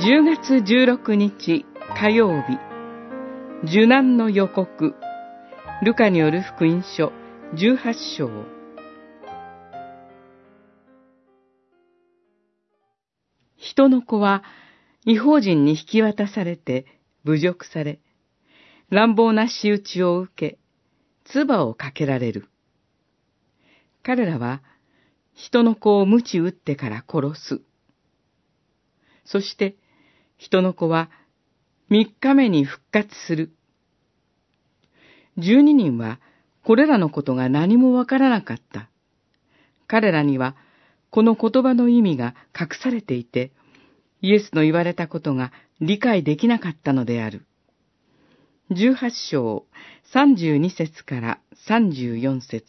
10月16日火曜日、受難の予告、ルカによる福音書18章。人の子は違法人に引き渡されて侮辱され、乱暴な仕打ちを受け、唾をかけられる。彼らは人の子を鞭打ってから殺す。そして人の子は三日目に復活する。十二人はこれらのことが何もわからなかった。彼らにはこの言葉の意味が隠されていて、イエスの言われたことが理解できなかったのである。十八章三十二節から三十四節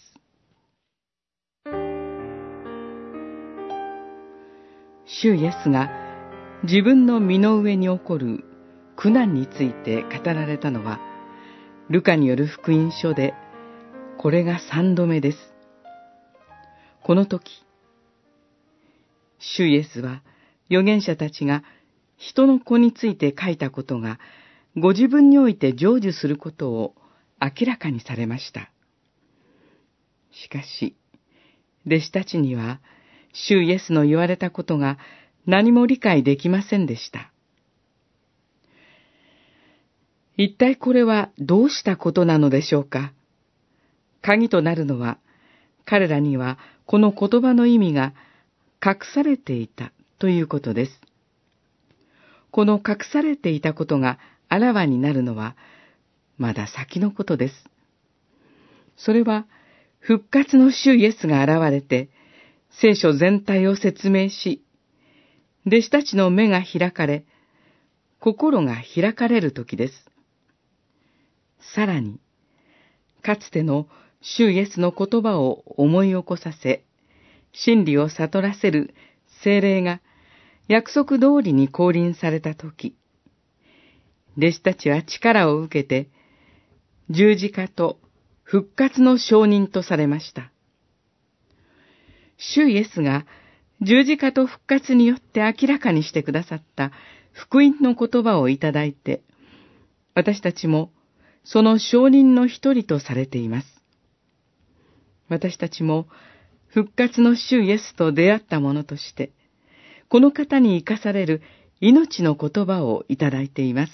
主イエスが自分の身の上に起こる苦難について語られたのは、ルカによる福音書で、これが三度目です。この時、主イエスは預言者たちが人の子について書いたことがご自分において成就することを明らかにされました。しかし、弟子たちには、主イエスの言われたことが何も理解できませんでした。一体これはどうしたことなのでしょうか鍵となるのは、彼らにはこの言葉の意味が隠されていたということです。この隠されていたことがあらわになるのは、まだ先のことです。それは、復活の主イエスが現れて、聖書全体を説明し、弟子たちの目が開かれ、心が開かれる時です。さらに、かつての主イエスの言葉を思い起こさせ、真理を悟らせる精霊が約束通りに降臨されたとき、弟子たちは力を受けて、十字架と復活の証人とされました。主イエスが十字架と復活によって明らかにしてくださった福音の言葉をいただいて、私たちもその証人の一人とされています。私たちも復活の主イエスと出会った者として、この方に生かされる命の言葉をいただいています。